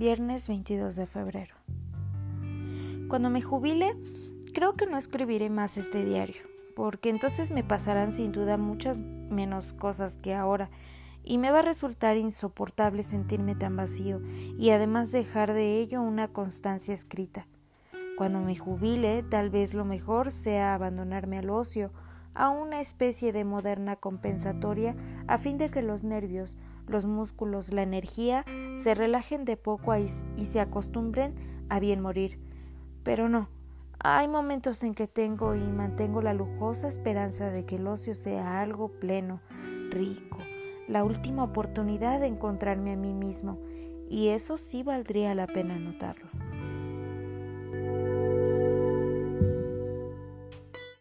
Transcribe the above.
Viernes 22 de febrero. Cuando me jubile, creo que no escribiré más este diario, porque entonces me pasarán sin duda muchas menos cosas que ahora, y me va a resultar insoportable sentirme tan vacío y además dejar de ello una constancia escrita. Cuando me jubile, tal vez lo mejor sea abandonarme al ocio, a una especie de moderna compensatoria a fin de que los nervios, los músculos, la energía se relajen de poco y se acostumbren a bien morir. Pero no, hay momentos en que tengo y mantengo la lujosa esperanza de que el ocio sea algo pleno, rico, la última oportunidad de encontrarme a mí mismo, y eso sí valdría la pena notarlo.